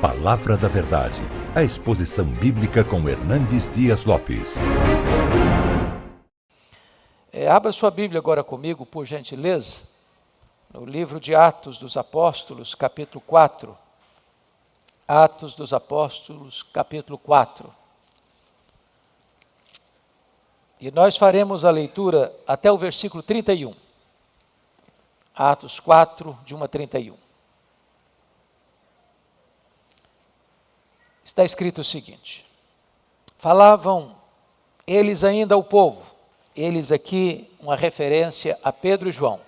Palavra da Verdade, a exposição bíblica com Hernandes Dias Lopes. É, abra sua Bíblia agora comigo, por gentileza, no livro de Atos dos Apóstolos, capítulo 4. Atos dos Apóstolos, capítulo 4. E nós faremos a leitura até o versículo 31. Atos 4, de 1 a 31. Está escrito o seguinte: Falavam eles ainda ao povo, eles aqui, uma referência a Pedro e João.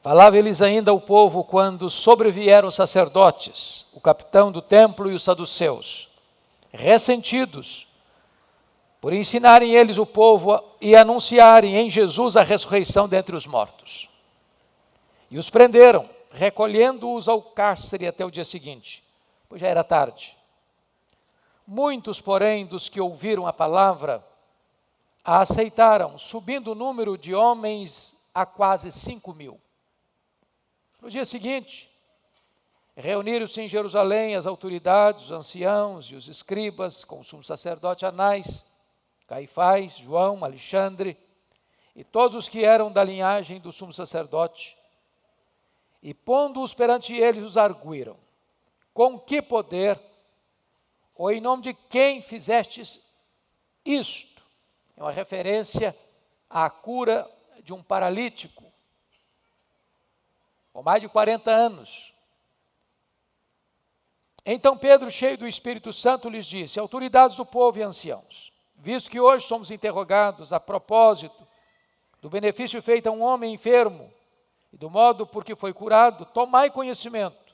Falavam eles ainda ao povo quando sobrevieram os sacerdotes, o capitão do templo e os saduceus, ressentidos por ensinarem eles o povo e anunciarem em Jesus a ressurreição dentre os mortos. E os prenderam, recolhendo-os ao cárcere até o dia seguinte, pois já era tarde. Muitos, porém, dos que ouviram a palavra, a aceitaram, subindo o número de homens a quase cinco mil. No dia seguinte, reuniram-se em Jerusalém as autoridades, os anciãos e os escribas, com o sumo sacerdote Anás, Caifás, João, Alexandre e todos os que eram da linhagem do sumo sacerdote. E pondo-os perante eles, os arguíram: Com que poder, ou em nome de quem fizestes isto? É uma referência à cura de um paralítico, com mais de 40 anos. Então Pedro, cheio do Espírito Santo, lhes disse: Autoridades do povo e anciãos, visto que hoje somos interrogados a propósito do benefício feito a um homem enfermo e do modo por que foi curado, tomai conhecimento,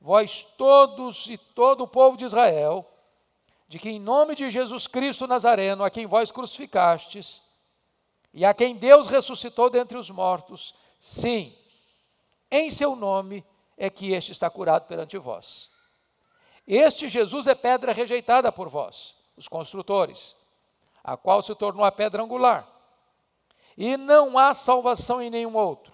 vós todos e todo o povo de Israel, de que em nome de Jesus Cristo Nazareno, a quem vós crucificastes, e a quem Deus ressuscitou dentre os mortos, sim, em seu nome é que este está curado perante vós. Este Jesus é pedra rejeitada por vós os construtores, a qual se tornou a pedra angular. E não há salvação em nenhum outro,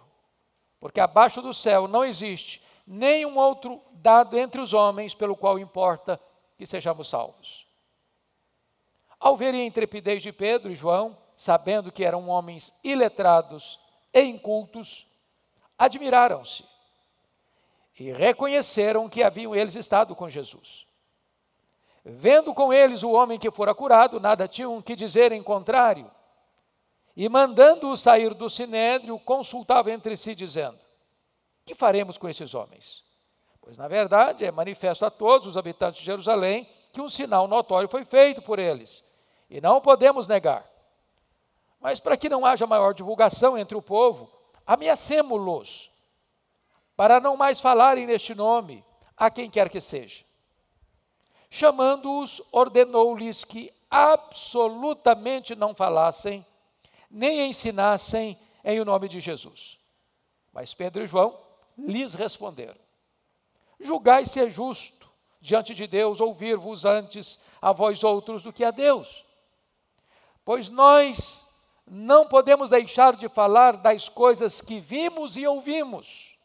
porque abaixo do céu não existe nenhum outro dado entre os homens pelo qual importa que sejamos salvos. Ao verem a intrepidez de Pedro e João, sabendo que eram homens iletrados e incultos, admiraram-se e reconheceram que haviam eles estado com Jesus. Vendo com eles o homem que fora curado, nada tinham que dizer em contrário. E mandando-o sair do sinédrio, consultavam entre si, dizendo: Que faremos com esses homens? Pois, na verdade, é manifesto a todos os habitantes de Jerusalém que um sinal notório foi feito por eles, e não podemos negar. Mas, para que não haja maior divulgação entre o povo, ameacemo-los, para não mais falarem neste nome a quem quer que seja. Chamando-os, ordenou-lhes que absolutamente não falassem, nem ensinassem em o nome de Jesus. Mas Pedro e João lhes responderam: Julgai se é justo diante de Deus ouvir-vos antes a vós outros do que a Deus. Pois nós não podemos deixar de falar das coisas que vimos e ouvimos.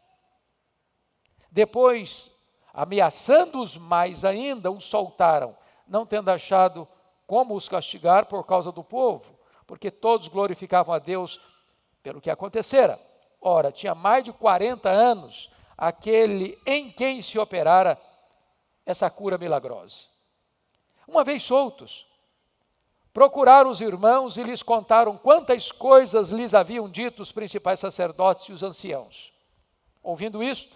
Depois ameaçando-os mais ainda, os soltaram, não tendo achado como os castigar por causa do povo, porque todos glorificavam a Deus pelo que acontecera. Ora, tinha mais de 40 anos aquele em quem se operara essa cura milagrosa. Uma vez soltos, procuraram os irmãos e lhes contaram quantas coisas lhes haviam dito os principais sacerdotes e os anciãos. Ouvindo isto,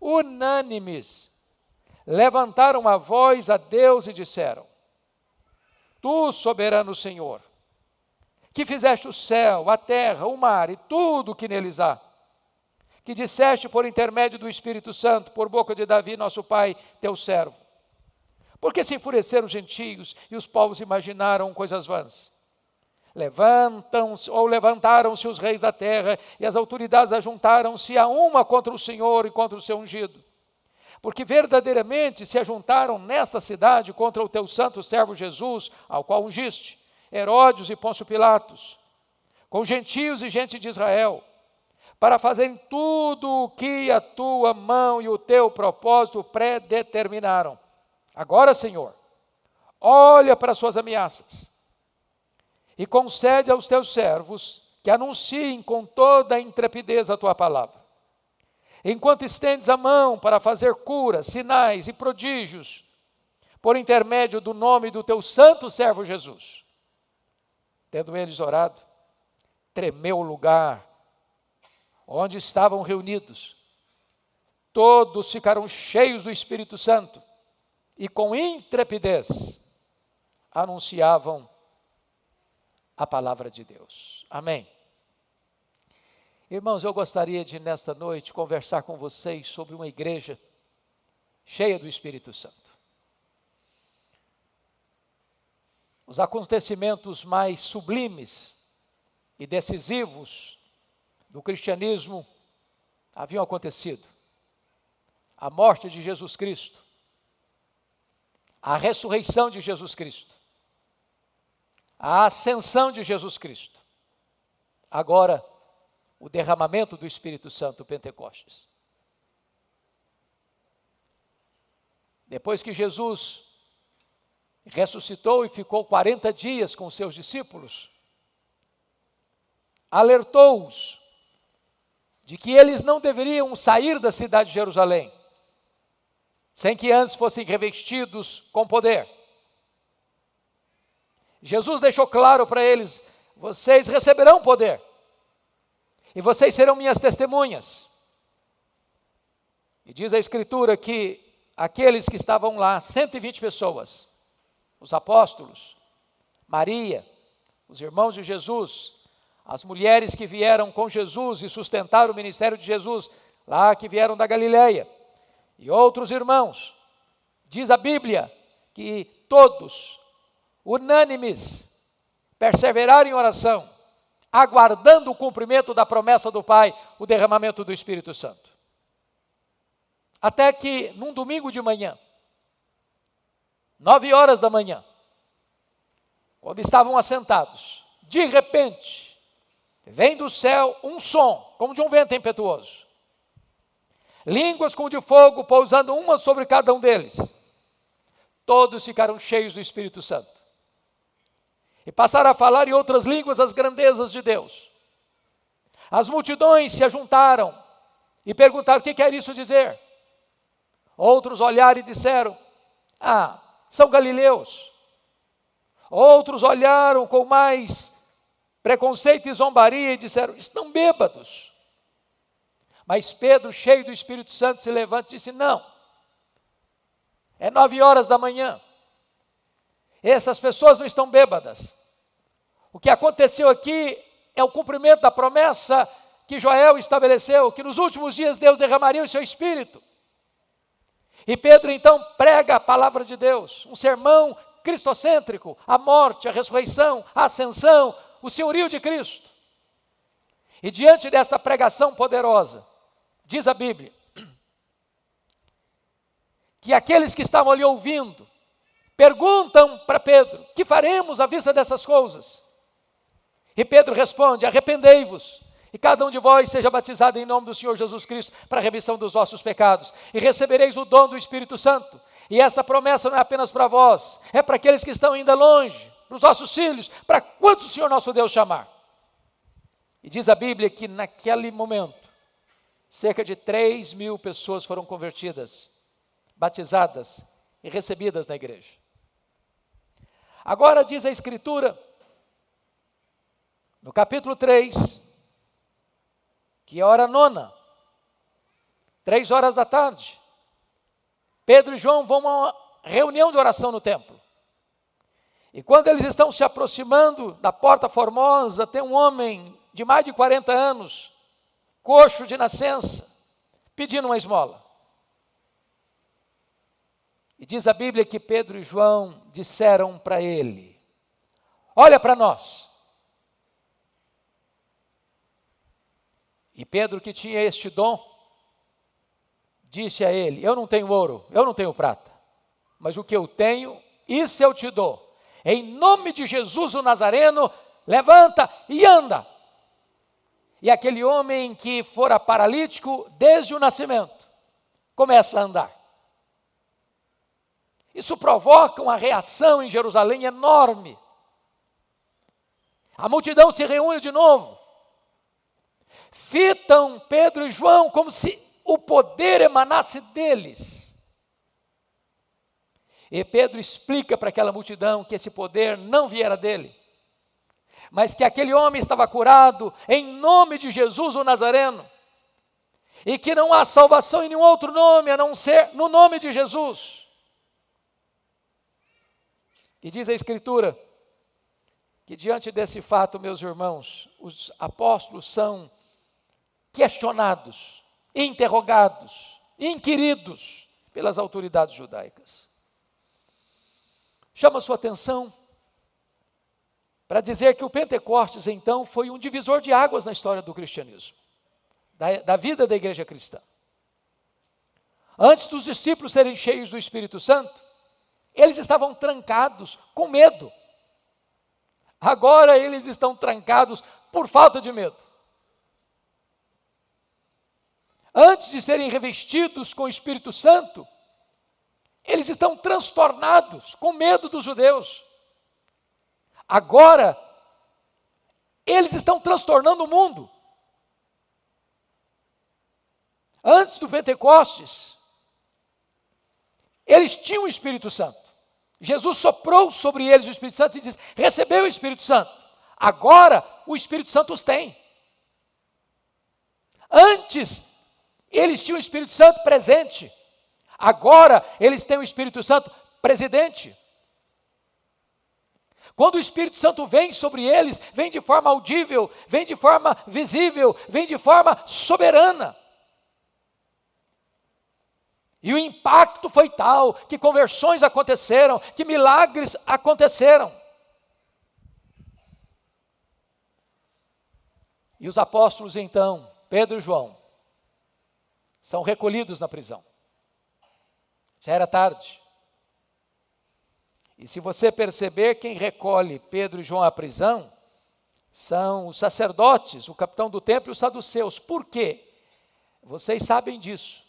unânimes, levantaram a voz a Deus e disseram: Tu, soberano Senhor, que fizeste o céu, a terra, o mar e tudo o que neles há, que disseste por intermédio do Espírito Santo, por boca de Davi, nosso pai, teu servo. Porque se enfureceram os gentios e os povos imaginaram coisas vãs? levantam ou levantaram-se os reis da terra e as autoridades ajuntaram-se a uma contra o Senhor e contra o seu ungido. Porque verdadeiramente se ajuntaram nesta cidade contra o teu santo servo Jesus, ao qual ungiste, Herodes e Pôncio Pilatos, com gentios e gente de Israel, para fazerem tudo o que a tua mão e o teu propósito predeterminaram. Agora, Senhor, olha para as suas ameaças e concede aos teus servos que anunciem com toda a intrepidez a tua palavra. Enquanto estendes a mão para fazer curas, sinais e prodígios, por intermédio do nome do teu santo servo Jesus. Tendo eles orado, tremeu o lugar onde estavam reunidos. Todos ficaram cheios do Espírito Santo e com intrepidez anunciavam a palavra de Deus. Amém. Irmãos, eu gostaria de nesta noite conversar com vocês sobre uma igreja cheia do Espírito Santo. Os acontecimentos mais sublimes e decisivos do cristianismo haviam acontecido. A morte de Jesus Cristo, a ressurreição de Jesus Cristo, a ascensão de Jesus Cristo. Agora, o derramamento do Espírito Santo, Pentecostes. Depois que Jesus ressuscitou e ficou 40 dias com seus discípulos, alertou-os de que eles não deveriam sair da cidade de Jerusalém sem que antes fossem revestidos com poder. Jesus deixou claro para eles: vocês receberão poder, e vocês serão minhas testemunhas. E diz a Escritura que aqueles que estavam lá, 120 pessoas, os apóstolos, Maria, os irmãos de Jesus, as mulheres que vieram com Jesus e sustentaram o ministério de Jesus, lá que vieram da Galileia, e outros irmãos, diz a Bíblia que todos, unânimes, perseveraram em oração, aguardando o cumprimento da promessa do Pai, o derramamento do Espírito Santo. Até que, num domingo de manhã, nove horas da manhã, quando estavam assentados, de repente, Vem do céu um som, como de um vento impetuoso. Línguas como de fogo pousando uma sobre cada um deles. Todos ficaram cheios do Espírito Santo. E passaram a falar em outras línguas as grandezas de Deus. As multidões se ajuntaram e perguntaram: o que quer isso dizer? Outros olharam e disseram: Ah, são galileus. Outros olharam com mais preconceito e zombaria e disseram: estão bêbados. Mas Pedro, cheio do Espírito Santo, se levanta e disse: Não, é nove horas da manhã. Essas pessoas não estão bêbadas. O que aconteceu aqui é o cumprimento da promessa que Joel estabeleceu, que nos últimos dias Deus derramaria o seu Espírito. E Pedro então prega a palavra de Deus, um sermão cristocêntrico, a morte, a ressurreição, a ascensão, o senhorio de Cristo. E diante desta pregação poderosa, diz a Bíblia, que aqueles que estavam ali ouvindo perguntam para Pedro: que faremos à vista dessas coisas? E Pedro responde: arrependei-vos. E cada um de vós seja batizado em nome do Senhor Jesus Cristo para a remissão dos vossos pecados, e recebereis o dom do Espírito Santo. E esta promessa não é apenas para vós, é para aqueles que estão ainda longe, para os nossos filhos, para quantos o Senhor nosso Deus chamar. E diz a Bíblia que naquele momento, cerca de 3 mil pessoas foram convertidas, batizadas e recebidas na igreja. Agora diz a Escritura, no capítulo 3, que é a hora nona, três horas da tarde, Pedro e João vão a uma reunião de oração no templo. E quando eles estão se aproximando da porta formosa, tem um homem de mais de 40 anos, coxo de nascença, pedindo uma esmola. E diz a Bíblia que Pedro e João disseram para ele: Olha para nós. E Pedro, que tinha este dom, disse a ele: Eu não tenho ouro, eu não tenho prata, mas o que eu tenho, isso eu te dou em nome de Jesus o Nazareno, levanta e anda. E aquele homem que fora paralítico desde o nascimento começa a andar. Isso provoca uma reação em Jerusalém enorme. A multidão se reúne de novo. Fitam Pedro e João como se o poder emanasse deles. E Pedro explica para aquela multidão que esse poder não viera dele, mas que aquele homem estava curado em nome de Jesus o Nazareno, e que não há salvação em nenhum outro nome a não ser no nome de Jesus. E diz a Escritura que diante desse fato, meus irmãos, os apóstolos são questionados, interrogados, inquiridos pelas autoridades judaicas. Chama sua atenção para dizer que o Pentecostes, então, foi um divisor de águas na história do cristianismo, da, da vida da igreja cristã. Antes dos discípulos serem cheios do Espírito Santo, eles estavam trancados com medo. Agora eles estão trancados por falta de medo. Antes de serem revestidos com o Espírito Santo, eles estão transtornados com medo dos judeus. Agora, eles estão transtornando o mundo. Antes do Pentecostes, eles tinham o Espírito Santo. Jesus soprou sobre eles o Espírito Santo e disse: recebeu o Espírito Santo. Agora o Espírito Santo os tem. Antes, eles tinham o Espírito Santo presente. Agora, eles têm o Espírito Santo presidente. Quando o Espírito Santo vem sobre eles, vem de forma audível, vem de forma visível, vem de forma soberana. E o impacto foi tal que conversões aconteceram, que milagres aconteceram. E os apóstolos, então, Pedro e João, são recolhidos na prisão. Já era tarde. E se você perceber, quem recolhe Pedro e João à prisão são os sacerdotes, o capitão do templo e os saduceus. Por quê? Vocês sabem disso.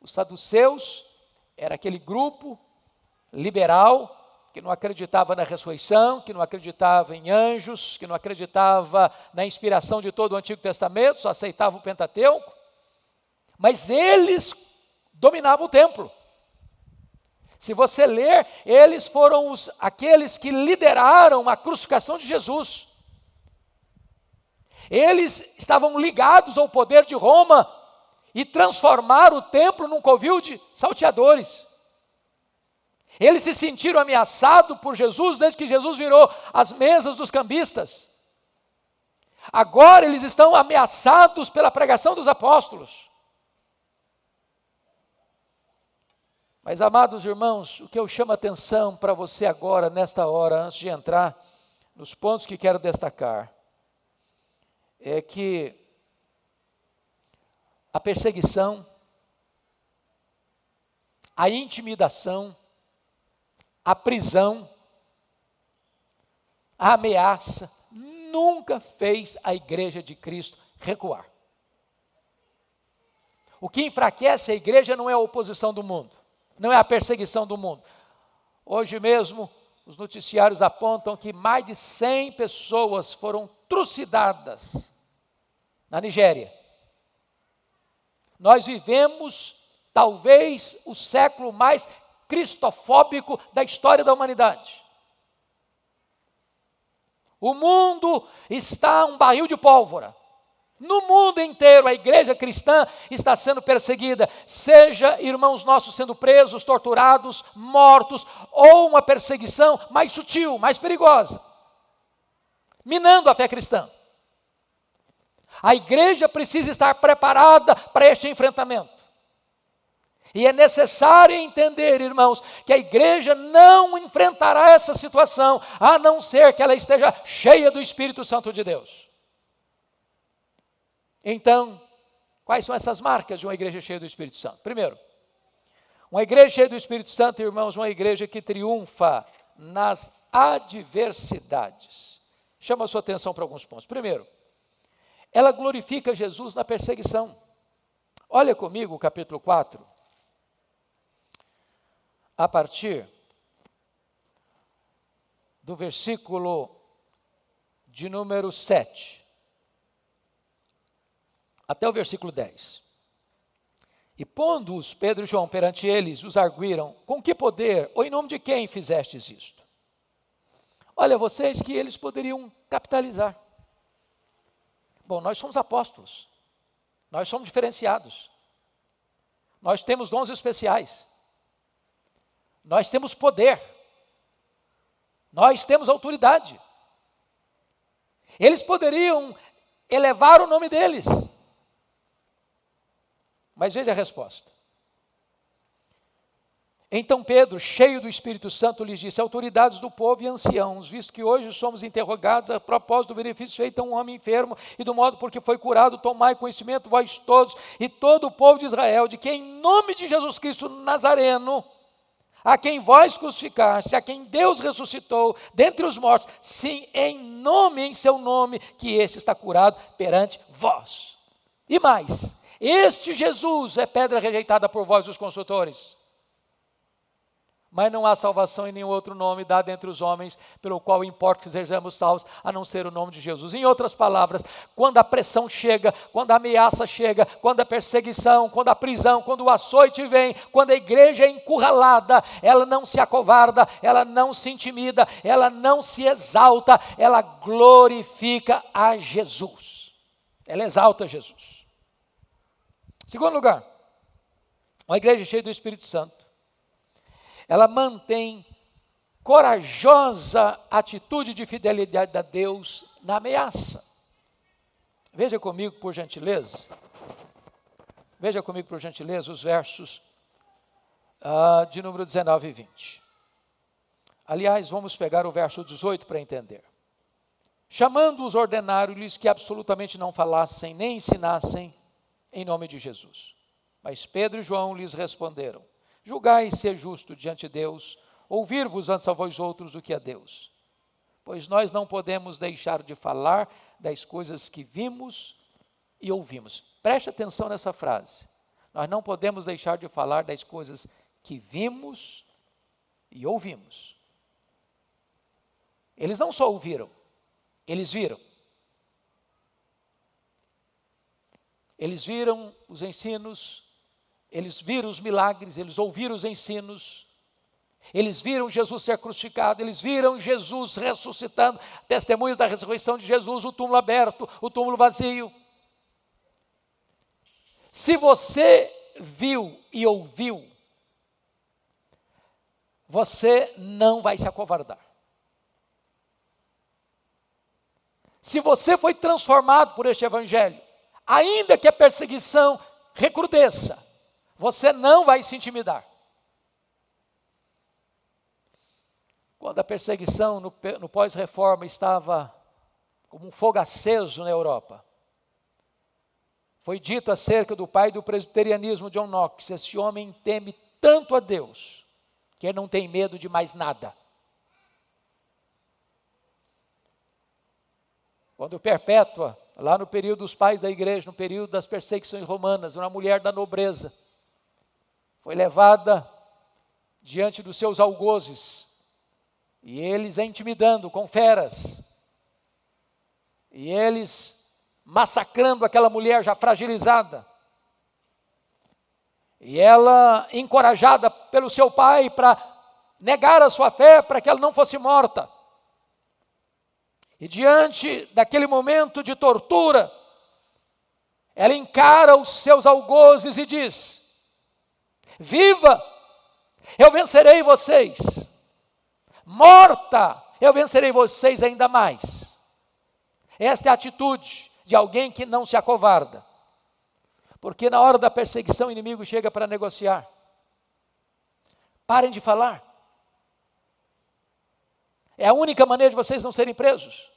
Os saduceus era aquele grupo liberal que não acreditava na ressurreição, que não acreditava em anjos, que não acreditava na inspiração de todo o Antigo Testamento, só aceitava o Pentateuco. Mas eles dominavam o templo. Se você ler, eles foram os, aqueles que lideraram a crucificação de Jesus. Eles estavam ligados ao poder de Roma e transformar o templo num covil de salteadores. Eles se sentiram ameaçados por Jesus desde que Jesus virou as mesas dos cambistas. Agora eles estão ameaçados pela pregação dos apóstolos. Mas, amados irmãos, o que eu chamo a atenção para você agora, nesta hora, antes de entrar nos pontos que quero destacar, é que a perseguição, a intimidação, a prisão, a ameaça, nunca fez a igreja de Cristo recuar. O que enfraquece a igreja não é a oposição do mundo, não é a perseguição do mundo. Hoje mesmo, os noticiários apontam que mais de 100 pessoas foram trucidadas na Nigéria nós vivemos talvez o século mais cristofóbico da história da humanidade. O mundo está um barril de pólvora. No mundo inteiro, a igreja cristã está sendo perseguida, seja irmãos nossos sendo presos, torturados, mortos, ou uma perseguição mais sutil, mais perigosa, minando a fé cristã. A igreja precisa estar preparada para este enfrentamento. E é necessário entender, irmãos, que a igreja não enfrentará essa situação, a não ser que ela esteja cheia do Espírito Santo de Deus. Então, quais são essas marcas de uma igreja cheia do Espírito Santo? Primeiro, uma igreja cheia do Espírito Santo, irmãos, uma igreja que triunfa nas adversidades. Chama a sua atenção para alguns pontos. Primeiro, ela glorifica Jesus na perseguição. Olha comigo o capítulo 4, a partir do versículo de número 7 até o versículo 10. E pondo-os Pedro e João perante eles, os arguíram: Com que poder ou em nome de quem fizestes isto? Olha, vocês que eles poderiam capitalizar. Bom, nós somos apóstolos, nós somos diferenciados, nós temos dons especiais, nós temos poder, nós temos autoridade. Eles poderiam elevar o nome deles, mas veja a resposta. Então Pedro, cheio do Espírito Santo, lhes disse: Autoridades do povo e anciãos, visto que hoje somos interrogados a propósito do benefício feito a um homem enfermo e do modo por que foi curado, tomai conhecimento, vós todos e todo o povo de Israel, de que em nome de Jesus Cristo Nazareno, a quem vós crucificaste, a quem Deus ressuscitou dentre os mortos, sim, em nome, em seu nome, que esse está curado perante vós. E mais, este Jesus é pedra rejeitada por vós, os consultores. Mas não há salvação em nenhum outro nome dado entre os homens, pelo qual importa que sejamos salvos, a não ser o nome de Jesus. Em outras palavras, quando a pressão chega, quando a ameaça chega, quando a perseguição, quando a prisão, quando o açoite vem, quando a igreja é encurralada, ela não se acovarda, ela não se intimida, ela não se exalta, ela glorifica a Jesus. Ela exalta Jesus. Segundo lugar, uma igreja cheia do Espírito Santo, ela mantém corajosa atitude de fidelidade a Deus na ameaça. Veja comigo, por gentileza, veja comigo, por gentileza, os versos uh, de número 19 e 20. Aliás, vamos pegar o verso 18 para entender. Chamando-os, ordenaram-lhes que absolutamente não falassem nem ensinassem em nome de Jesus. Mas Pedro e João lhes responderam: Julgai ser justo diante de Deus, ouvir-vos antes a vós outros do que a Deus. Pois nós não podemos deixar de falar das coisas que vimos e ouvimos. Preste atenção nessa frase. Nós não podemos deixar de falar das coisas que vimos e ouvimos. Eles não só ouviram, eles viram. Eles viram os ensinos, eles viram os milagres, eles ouviram os ensinos, eles viram Jesus ser crucificado, eles viram Jesus ressuscitando, testemunhas da ressurreição de Jesus, o túmulo aberto, o túmulo vazio. Se você viu e ouviu, você não vai se acovardar. Se você foi transformado por este Evangelho, ainda que a perseguição recrudesça, você não vai se intimidar. Quando a perseguição no, no pós-reforma estava como um fogo aceso na Europa, foi dito acerca do pai do presbiterianismo, John Knox: esse homem teme tanto a Deus que ele não tem medo de mais nada. Quando Perpétua lá no período dos pais da igreja, no período das perseguições romanas, uma mulher da nobreza foi levada diante dos seus algozes e eles a intimidando com feras e eles massacrando aquela mulher já fragilizada. E ela, encorajada pelo seu pai para negar a sua fé, para que ela não fosse morta. E diante daquele momento de tortura, ela encara os seus algozes e diz: Viva, eu vencerei vocês. Morta, eu vencerei vocês ainda mais. Esta é a atitude de alguém que não se acovarda. Porque na hora da perseguição, o inimigo chega para negociar. Parem de falar. É a única maneira de vocês não serem presos.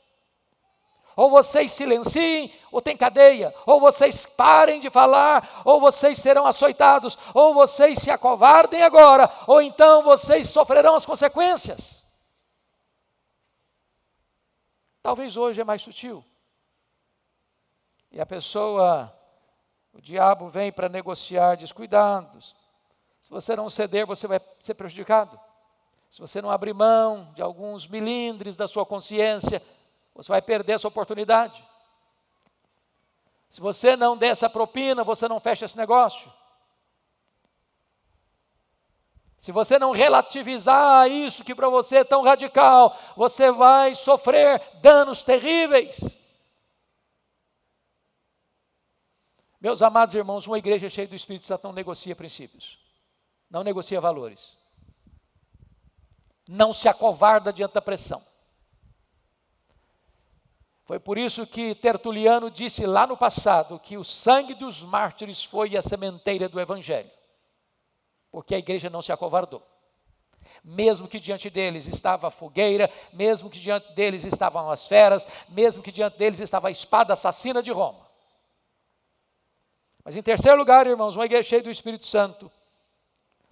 Ou vocês silenciem, ou tem cadeia. Ou vocês parem de falar, ou vocês serão açoitados. Ou vocês se acovardem agora, ou então vocês sofrerão as consequências. Talvez hoje é mais sutil. E a pessoa, o diabo vem para negociar, diz: cuidado, se você não ceder, você vai ser prejudicado. Se você não abrir mão de alguns milindres da sua consciência, você vai perder essa oportunidade. Se você não der essa propina, você não fecha esse negócio. Se você não relativizar isso que para você é tão radical, você vai sofrer danos terríveis. Meus amados irmãos, uma igreja cheia do Espírito Santo não negocia princípios, não negocia valores, não se acovarda diante da pressão. Foi por isso que Tertuliano disse lá no passado que o sangue dos mártires foi a sementeira do Evangelho porque a igreja não se acovardou. Mesmo que diante deles estava a fogueira, mesmo que diante deles estavam as feras, mesmo que diante deles estava a espada assassina de Roma. Mas em terceiro lugar, irmãos, uma igreja cheia do Espírito Santo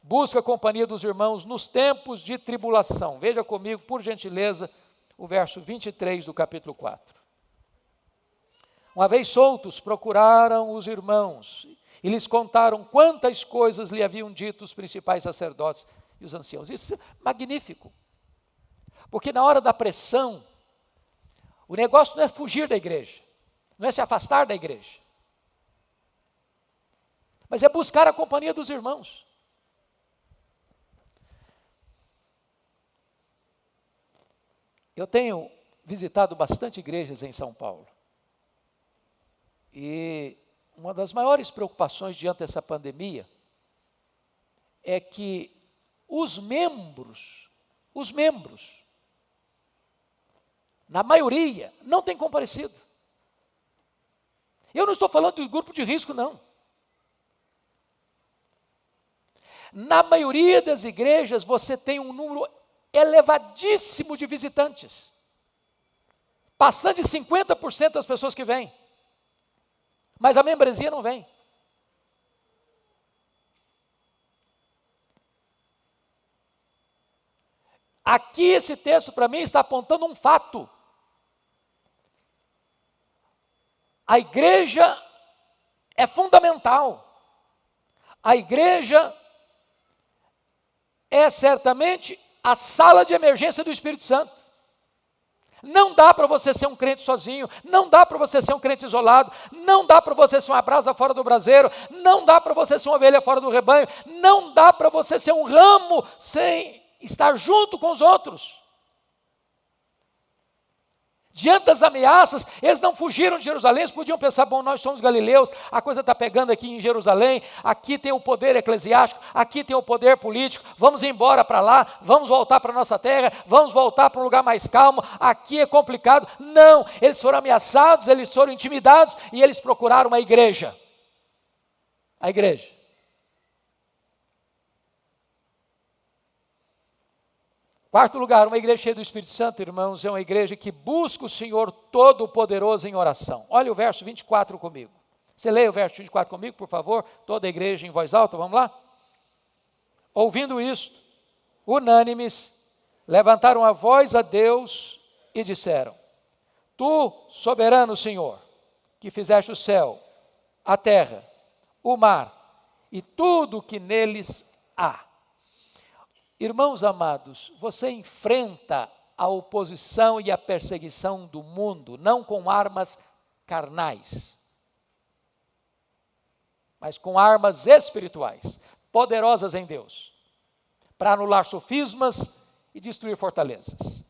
busca a companhia dos irmãos nos tempos de tribulação. Veja comigo, por gentileza, o verso 23 do capítulo 4. Uma vez soltos, procuraram os irmãos e lhes contaram quantas coisas lhe haviam dito os principais sacerdotes e os anciãos. Isso é magnífico. Porque na hora da pressão, o negócio não é fugir da igreja, não é se afastar da igreja, mas é buscar a companhia dos irmãos. Eu tenho visitado bastante igrejas em São Paulo. E uma das maiores preocupações diante dessa pandemia é que os membros, os membros, na maioria, não têm comparecido. Eu não estou falando do grupo de risco, não. Na maioria das igrejas, você tem um número elevadíssimo de visitantes, passando de 50% das pessoas que vêm mas a membresia não vem. Aqui esse texto para mim está apontando um fato. A igreja é fundamental. A igreja é certamente a sala de emergência do Espírito Santo. Não dá para você ser um crente sozinho, não dá para você ser um crente isolado, não dá para você ser uma brasa fora do braseiro, não dá para você ser uma ovelha fora do rebanho, não dá para você ser um ramo sem estar junto com os outros. Diante das ameaças, eles não fugiram de Jerusalém, eles podiam pensar: bom, nós somos galileus, a coisa está pegando aqui em Jerusalém, aqui tem o poder eclesiástico, aqui tem o poder político, vamos embora para lá, vamos voltar para nossa terra, vamos voltar para um lugar mais calmo, aqui é complicado. Não, eles foram ameaçados, eles foram intimidados e eles procuraram uma igreja. A igreja. Quarto lugar, uma igreja cheia do Espírito Santo, irmãos, é uma igreja que busca o Senhor Todo-Poderoso em oração. Olha o verso 24 comigo. Você leia o verso 24 comigo, por favor? Toda a igreja em voz alta, vamos lá? Ouvindo isto, unânimes, levantaram a voz a Deus e disseram: Tu, soberano Senhor, que fizeste o céu, a terra, o mar e tudo o que neles há Irmãos amados, você enfrenta a oposição e a perseguição do mundo não com armas carnais, mas com armas espirituais, poderosas em Deus, para anular sofismas e destruir fortalezas.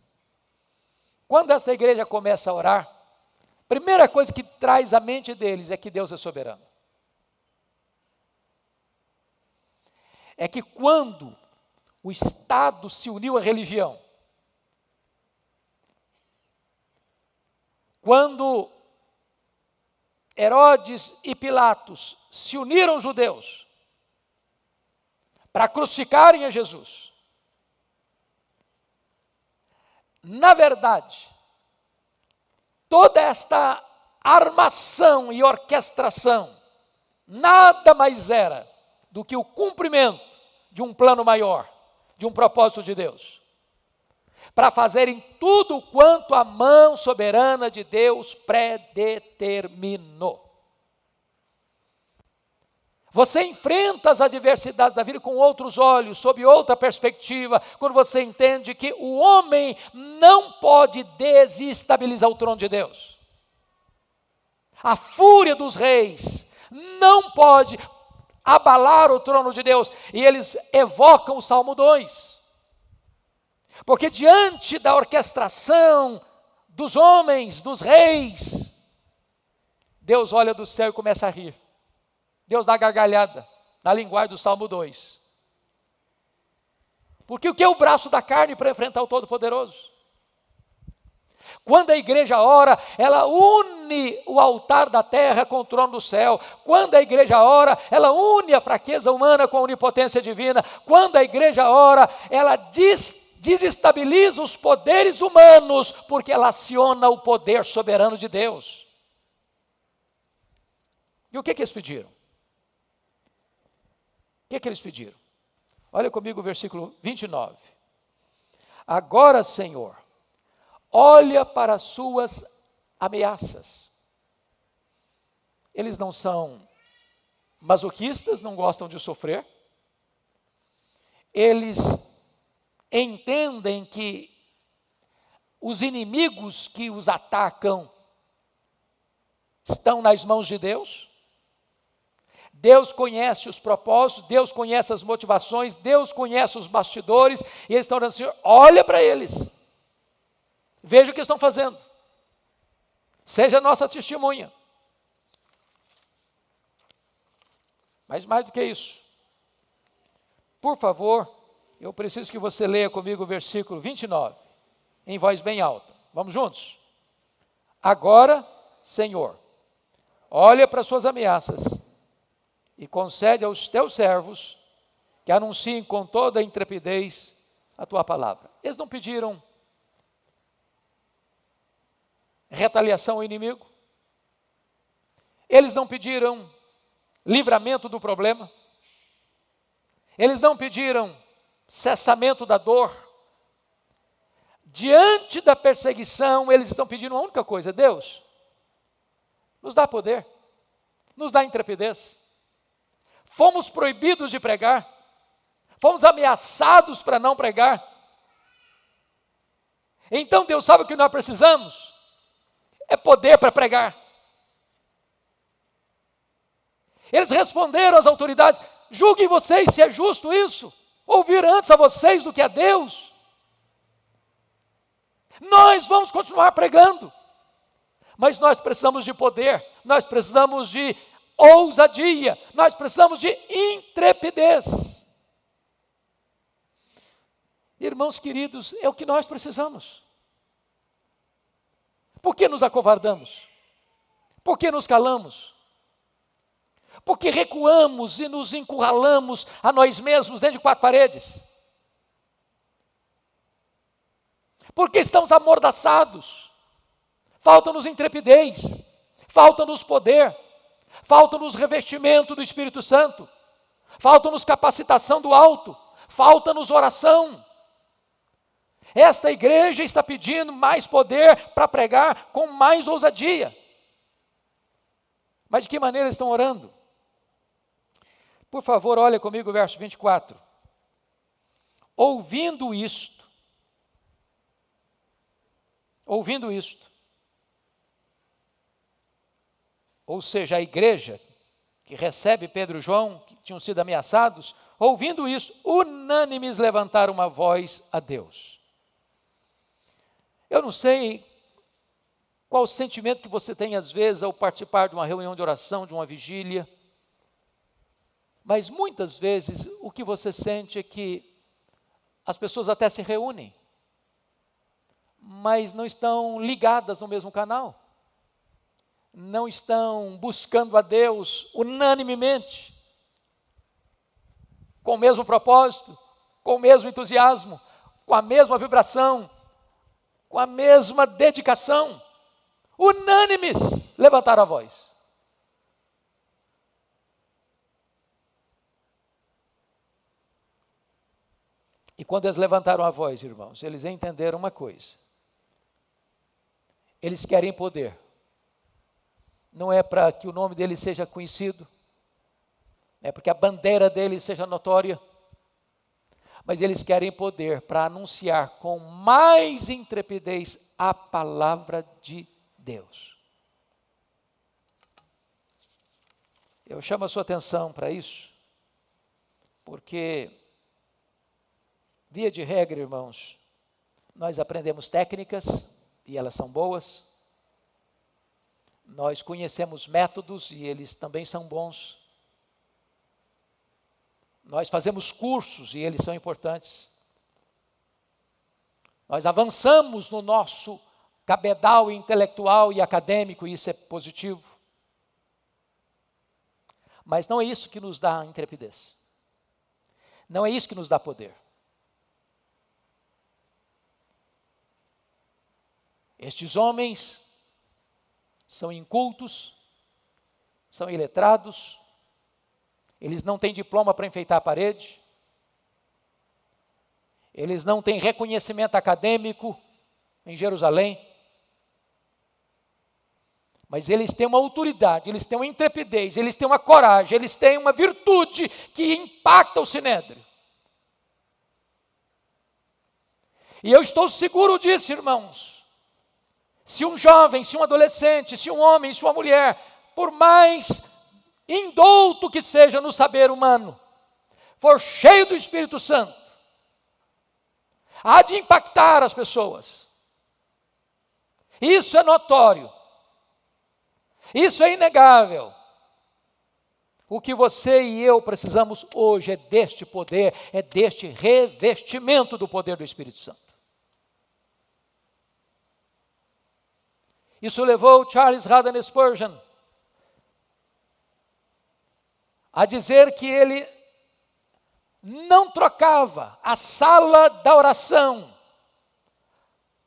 Quando esta igreja começa a orar, primeira coisa que traz à mente deles é que Deus é soberano. É que quando o Estado se uniu à religião. Quando Herodes e Pilatos se uniram aos judeus para crucificarem a Jesus, na verdade, toda esta armação e orquestração nada mais era do que o cumprimento de um plano maior de um propósito de Deus. para fazerem tudo quanto a mão soberana de Deus predeterminou. Você enfrenta as adversidades da vida com outros olhos, sob outra perspectiva, quando você entende que o homem não pode desestabilizar o trono de Deus. A fúria dos reis não pode abalar o trono de Deus. E eles evocam o Salmo 2. Porque diante da orquestração dos homens, dos reis, Deus olha do céu e começa a rir. Deus dá gargalhada, na linguagem do Salmo 2. Porque o que é o braço da carne para enfrentar o Todo-Poderoso? Quando a igreja ora, ela une o altar da terra com o trono do céu. Quando a igreja ora, ela une a fraqueza humana com a onipotência divina. Quando a igreja ora, ela des desestabiliza os poderes humanos, porque ela aciona o poder soberano de Deus. E o que, que eles pediram? O que, que eles pediram? Olha comigo o versículo 29. Agora, Senhor, olha para as suas ameaças. Eles não são masoquistas, não gostam de sofrer. Eles entendem que os inimigos que os atacam estão nas mãos de Deus. Deus conhece os propósitos, Deus conhece as motivações, Deus conhece os bastidores, e eles estão dizendo assim: olha para eles, veja o que estão fazendo, seja nossa testemunha. Mas mais do que isso, por favor, eu preciso que você leia comigo o versículo 29, em voz bem alta. Vamos juntos? Agora, Senhor, olha para suas ameaças e concede aos teus servos que anunciem com toda a intrepidez a tua palavra. Eles não pediram retaliação ao inimigo, eles não pediram livramento do problema, eles não pediram cessamento da dor. Diante da perseguição, eles estão pedindo uma única coisa: Deus, nos dá poder, nos dá intrepidez, Fomos proibidos de pregar. Fomos ameaçados para não pregar. Então Deus sabe o que nós precisamos? É poder para pregar. Eles responderam às autoridades: julguem vocês se é justo isso. Ouvir antes a vocês do que a Deus. Nós vamos continuar pregando, mas nós precisamos de poder, nós precisamos de ousadia, nós precisamos de intrepidez. Irmãos queridos, é o que nós precisamos. Por que nos acovardamos? Por que nos calamos? Porque recuamos e nos encurralamos a nós mesmos dentro de quatro paredes? Porque estamos amordaçados, falta-nos intrepidez, falta-nos poder, falta-nos revestimento do Espírito Santo, falta-nos capacitação do alto, falta-nos oração. Esta igreja está pedindo mais poder para pregar com mais ousadia. Mas de que maneira estão orando? Por favor, olha comigo o verso 24. Ouvindo isto, ouvindo isto, ou seja, a igreja que recebe Pedro e João, que tinham sido ameaçados, ouvindo isso, unânimes levantaram uma voz a Deus. Eu não sei qual o sentimento que você tem às vezes ao participar de uma reunião de oração, de uma vigília, mas muitas vezes o que você sente é que as pessoas até se reúnem, mas não estão ligadas no mesmo canal não estão buscando a Deus unanimemente, com o mesmo propósito, com o mesmo entusiasmo, com a mesma vibração, com a mesma dedicação, unânimes, levantaram a voz. E quando eles levantaram a voz, irmãos, eles entenderam uma coisa. Eles querem poder. Não é para que o nome deles seja conhecido, é porque a bandeira deles seja notória, mas eles querem poder para anunciar com mais intrepidez a palavra de Deus. Eu chamo a sua atenção para isso, porque, via de regra, irmãos, nós aprendemos técnicas, e elas são boas, nós conhecemos métodos, e eles também são bons, nós fazemos cursos e eles são importantes. Nós avançamos no nosso cabedal intelectual e acadêmico, e isso é positivo. Mas não é isso que nos dá intrepidez. Não é isso que nos dá poder. Estes homens são incultos, são iletrados, eles não têm diploma para enfeitar a parede, eles não têm reconhecimento acadêmico em Jerusalém, mas eles têm uma autoridade, eles têm uma intrepidez, eles têm uma coragem, eles têm uma virtude que impacta o sinédrio. E eu estou seguro disso, irmãos. Se um jovem, se um adolescente, se um homem, se uma mulher, por mais indouto que seja no saber humano, for cheio do Espírito Santo, há de impactar as pessoas. Isso é notório. Isso é inegável. O que você e eu precisamos hoje é deste poder, é deste revestimento do poder do Espírito Santo. Isso levou Charles Haddon Spurgeon a dizer que ele não trocava a sala da oração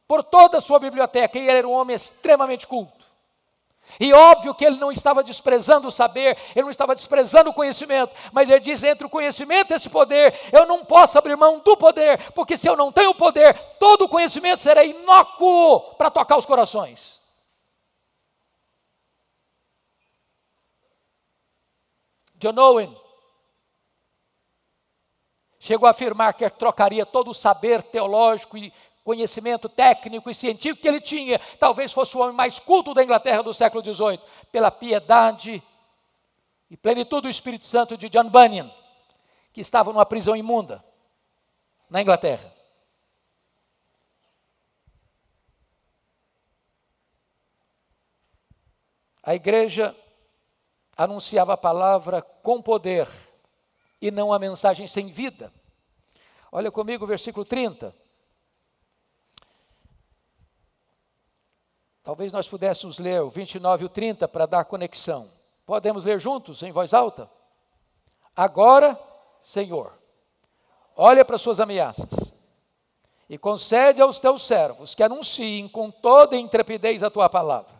por toda a sua biblioteca, e ele era um homem extremamente culto. E óbvio que ele não estava desprezando o saber, ele não estava desprezando o conhecimento, mas ele diz: entre o conhecimento e esse poder, eu não posso abrir mão do poder, porque se eu não tenho poder, todo o conhecimento será inócuo para tocar os corações. John Owen chegou a afirmar que trocaria todo o saber teológico e conhecimento técnico e científico que ele tinha, talvez fosse o homem mais culto da Inglaterra do século XVIII, pela piedade e plenitude do Espírito Santo de John Bunyan, que estava numa prisão imunda na Inglaterra. A igreja anunciava a palavra com poder e não a mensagem sem vida. Olha comigo o versículo 30. Talvez nós pudéssemos ler o 29 e o 30 para dar conexão. Podemos ler juntos, em voz alta? Agora, Senhor, olha para suas ameaças e concede aos teus servos que anunciem com toda intrepidez a tua palavra,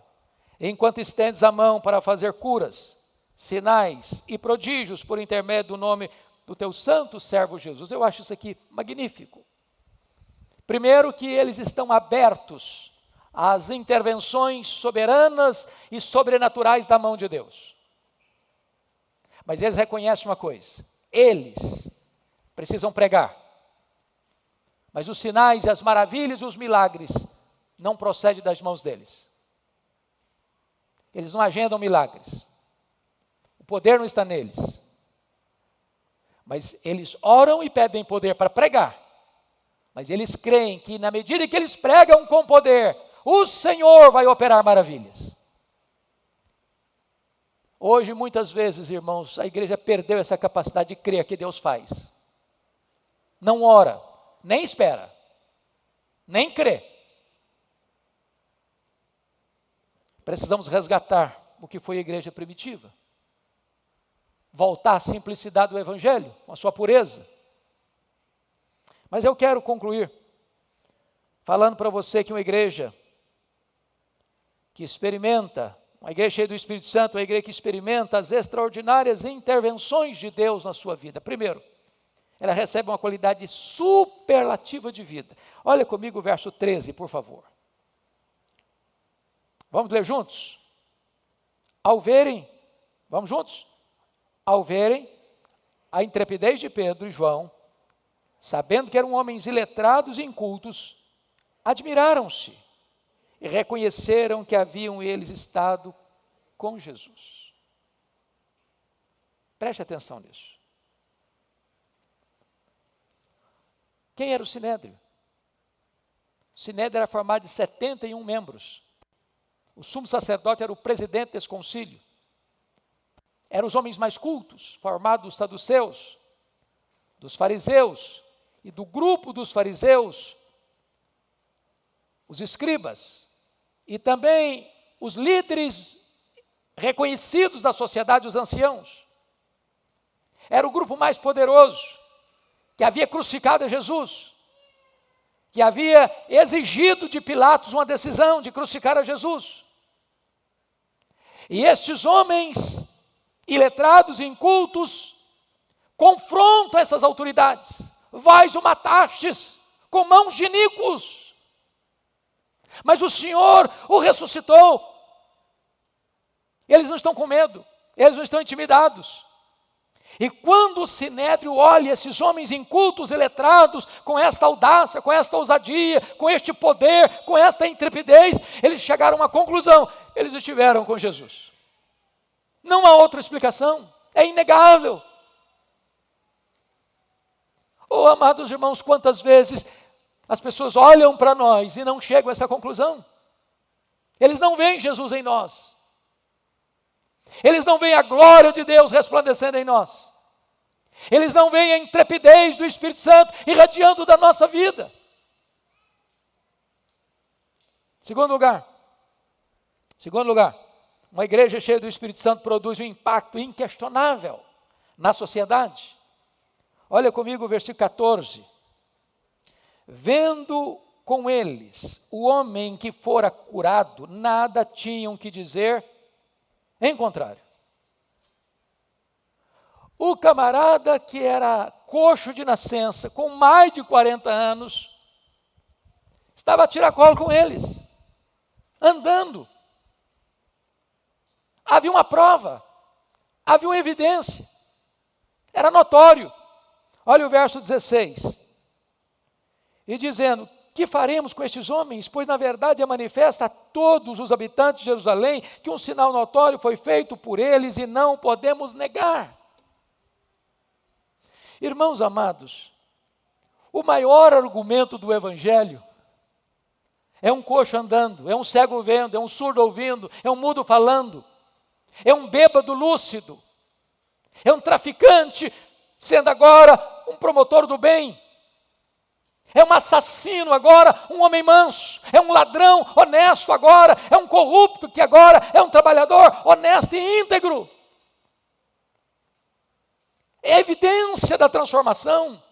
enquanto estendes a mão para fazer curas sinais e prodígios por intermédio do nome do teu santo servo Jesus. Eu acho isso aqui magnífico. Primeiro, que eles estão abertos às intervenções soberanas e sobrenaturais da mão de Deus. Mas eles reconhecem uma coisa: eles precisam pregar. Mas os sinais, as maravilhas e os milagres não procedem das mãos deles. Eles não agendam milagres. Poder não está neles. Mas eles oram e pedem poder para pregar. Mas eles creem que na medida que eles pregam com poder, o Senhor vai operar maravilhas. Hoje, muitas vezes, irmãos, a igreja perdeu essa capacidade de crer que Deus faz. Não ora, nem espera, nem crê. Precisamos resgatar o que foi a igreja primitiva voltar à simplicidade do Evangelho, com a sua pureza. Mas eu quero concluir falando para você que uma igreja que experimenta, uma igreja cheia do Espírito Santo, uma igreja que experimenta as extraordinárias intervenções de Deus na sua vida. Primeiro, ela recebe uma qualidade superlativa de vida. Olha comigo o verso 13, por favor. Vamos ler juntos? Ao verem, vamos juntos? Ao verem a intrepidez de Pedro e João, sabendo que eram homens iletrados e incultos, admiraram-se e reconheceram que haviam eles estado com Jesus. Preste atenção nisso. Quem era o Sinédrio? O Sinédrio era formado de 71 membros. O sumo sacerdote era o presidente desse concílio. Eram os homens mais cultos, formados dos saduceus, dos fariseus e do grupo dos fariseus, os escribas e também os líderes reconhecidos da sociedade, os anciãos. Era o grupo mais poderoso que havia crucificado Jesus, que havia exigido de Pilatos uma decisão de crucificar a Jesus. E estes homens, iletrados e incultos, confrontam essas autoridades. Vais o matastes com mãos de iníquos. Mas o Senhor o ressuscitou. Eles não estão com medo, eles não estão intimidados. E quando o sinédrio olha esses homens incultos e letrados, com esta audácia, com esta ousadia, com este poder, com esta intrepidez, eles chegaram a uma conclusão: eles estiveram com Jesus. Não há outra explicação, é inegável. Oh, amados irmãos, quantas vezes as pessoas olham para nós e não chegam a essa conclusão? Eles não veem Jesus em nós. Eles não veem a glória de Deus resplandecendo em nós. Eles não veem a intrepidez do Espírito Santo irradiando da nossa vida. Segundo lugar, segundo lugar, uma igreja cheia do Espírito Santo produz um impacto inquestionável na sociedade. Olha comigo o versículo 14. Vendo com eles o homem que fora curado, nada tinham que dizer em contrário. O camarada que era coxo de nascença, com mais de 40 anos, estava a tiracolo com eles, andando. Havia uma prova, havia uma evidência, era notório. Olha o verso 16. E dizendo: que faremos com estes homens? Pois na verdade é manifesta a todos os habitantes de Jerusalém que um sinal notório foi feito por eles e não podemos negar. Irmãos amados, o maior argumento do Evangelho é um coxo andando, é um cego vendo, é um surdo ouvindo, é um mudo falando, é um bêbado lúcido, é um traficante sendo agora um promotor do bem é um assassino agora, um homem manso, é um ladrão honesto agora, é um corrupto que agora é um trabalhador honesto e íntegro. É evidência da transformação.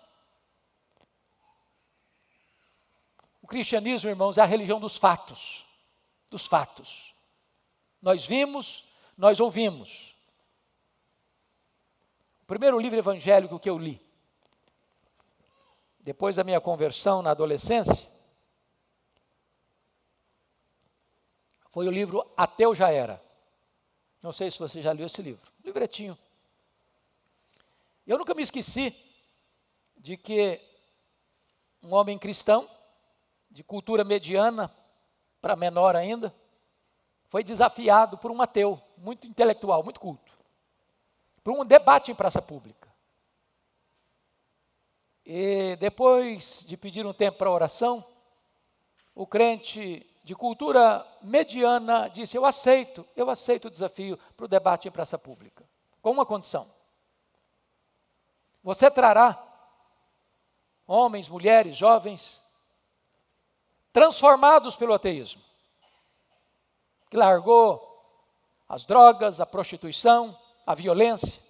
O cristianismo, irmãos, é a religião dos fatos. Dos fatos. Nós vimos, nós ouvimos. O primeiro livro evangélico que eu li depois da minha conversão na adolescência, foi o livro Ateu Já Era. Não sei se você já leu esse livro. livretinho. Eu nunca me esqueci de que um homem cristão, de cultura mediana para menor ainda, foi desafiado por um ateu, muito intelectual, muito culto, por um debate em praça pública. E depois de pedir um tempo para oração, o crente de cultura mediana disse: Eu aceito, eu aceito o desafio para o debate em praça pública, com uma condição. Você trará homens, mulheres, jovens, transformados pelo ateísmo, que largou as drogas, a prostituição, a violência,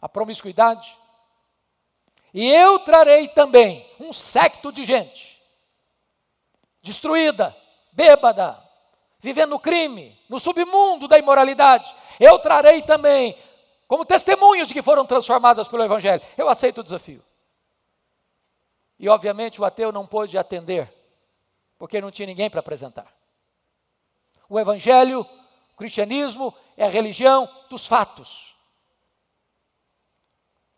a promiscuidade, e eu trarei também um secto de gente destruída, bêbada, vivendo no crime, no submundo da imoralidade. Eu trarei também como testemunhas de que foram transformadas pelo Evangelho. Eu aceito o desafio. E obviamente o ateu não pôde atender, porque não tinha ninguém para apresentar. O evangelho, o cristianismo é a religião dos fatos.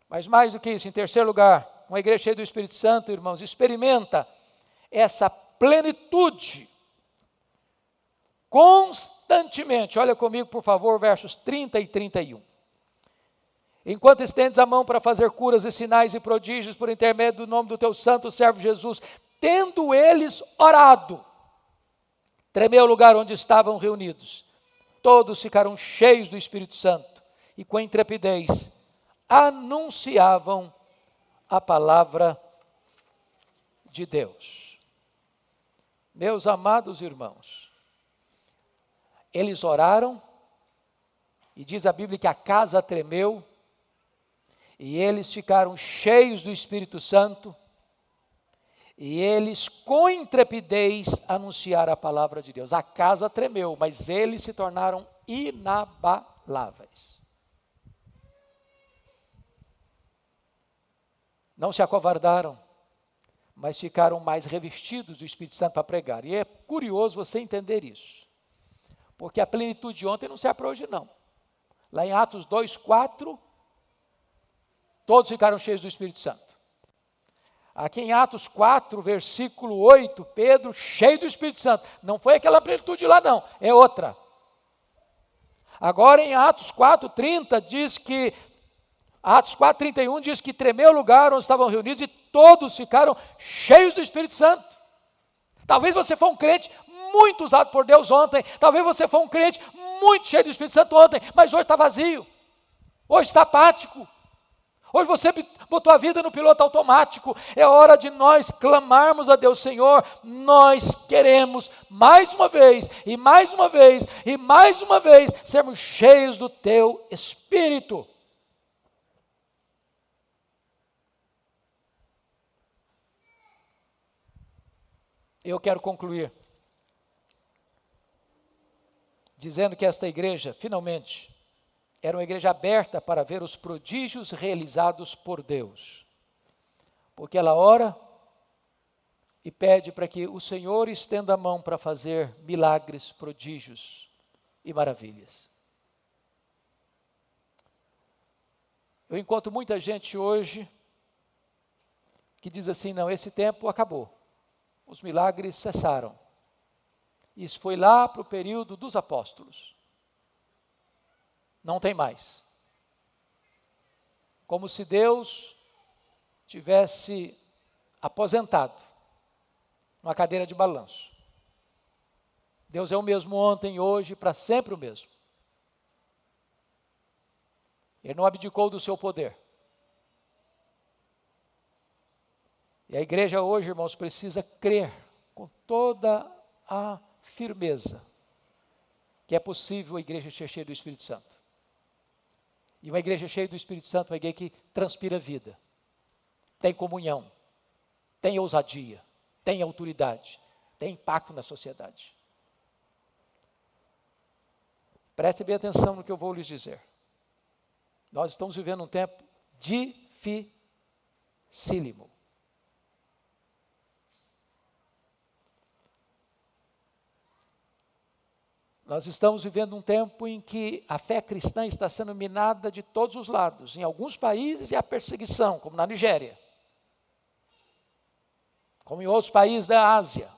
Mas mais do que isso, em terceiro lugar, uma igreja cheia do Espírito Santo, irmãos, experimenta essa plenitude constantemente. Olha comigo, por favor, versos 30 e 31. Enquanto estendes a mão para fazer curas e sinais e prodígios por intermédio do nome do teu santo servo Jesus, tendo eles orado, tremeu o lugar onde estavam reunidos. Todos ficaram cheios do Espírito Santo e com intrepidez anunciavam a palavra de Deus. Meus amados irmãos, eles oraram, e diz a Bíblia que a casa tremeu, e eles ficaram cheios do Espírito Santo, e eles com intrepidez anunciaram a palavra de Deus. A casa tremeu, mas eles se tornaram inabaláveis. Não se acovardaram, mas ficaram mais revestidos do Espírito Santo para pregar. E é curioso você entender isso. Porque a plenitude de ontem não serve para hoje, não. Lá em Atos 2, 4, todos ficaram cheios do Espírito Santo. Aqui em Atos 4, versículo 8, Pedro cheio do Espírito Santo. Não foi aquela plenitude lá, não, é outra. Agora em Atos 4, 30, diz que Atos 4,31 diz que tremeu o lugar onde estavam reunidos e todos ficaram cheios do Espírito Santo. Talvez você foi um crente muito usado por Deus ontem, talvez você foi um crente muito cheio do Espírito Santo ontem, mas hoje está vazio, hoje está apático. Hoje você botou a vida no piloto automático. É hora de nós clamarmos a Deus, Senhor. Nós queremos mais uma vez, e mais uma vez, e mais uma vez, sermos cheios do Teu Espírito. Eu quero concluir dizendo que esta igreja, finalmente, era uma igreja aberta para ver os prodígios realizados por Deus. Porque ela ora e pede para que o Senhor estenda a mão para fazer milagres, prodígios e maravilhas. Eu encontro muita gente hoje que diz assim: não, esse tempo acabou os milagres cessaram. Isso foi lá para o período dos apóstolos. Não tem mais. Como se Deus tivesse aposentado numa cadeira de balanço. Deus é o mesmo ontem, hoje, para sempre o mesmo. Ele não abdicou do seu poder. E a igreja hoje, irmãos, precisa crer com toda a firmeza que é possível a igreja ser cheia do Espírito Santo. E uma igreja cheia do Espírito Santo é uma igreja que transpira vida, tem comunhão, tem ousadia, tem autoridade, tem impacto na sociedade. Preste bem atenção no que eu vou lhes dizer. Nós estamos vivendo um tempo dificílimo. Nós estamos vivendo um tempo em que a fé cristã está sendo minada de todos os lados. Em alguns países a perseguição, como na Nigéria, como em outros países da Ásia.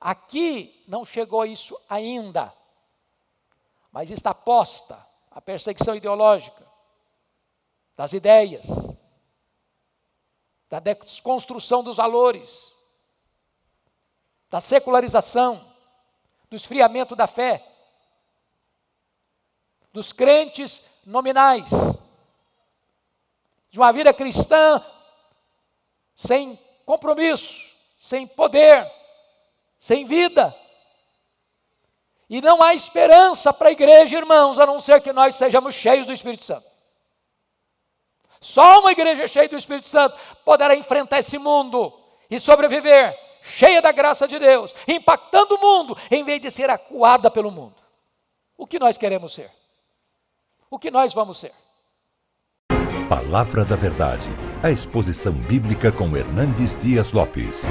Aqui não chegou isso ainda, mas está posta a perseguição ideológica das ideias, da desconstrução dos valores, da secularização do esfriamento da fé, dos crentes nominais, de uma vida cristã sem compromisso, sem poder, sem vida. E não há esperança para a igreja, irmãos, a não ser que nós sejamos cheios do Espírito Santo. Só uma igreja cheia do Espírito Santo poderá enfrentar esse mundo e sobreviver cheia da graça de Deus, impactando o mundo, em vez de ser acuada pelo mundo. O que nós queremos ser? O que nós vamos ser? Palavra da Verdade, a exposição bíblica com Hernandes Dias Lopes.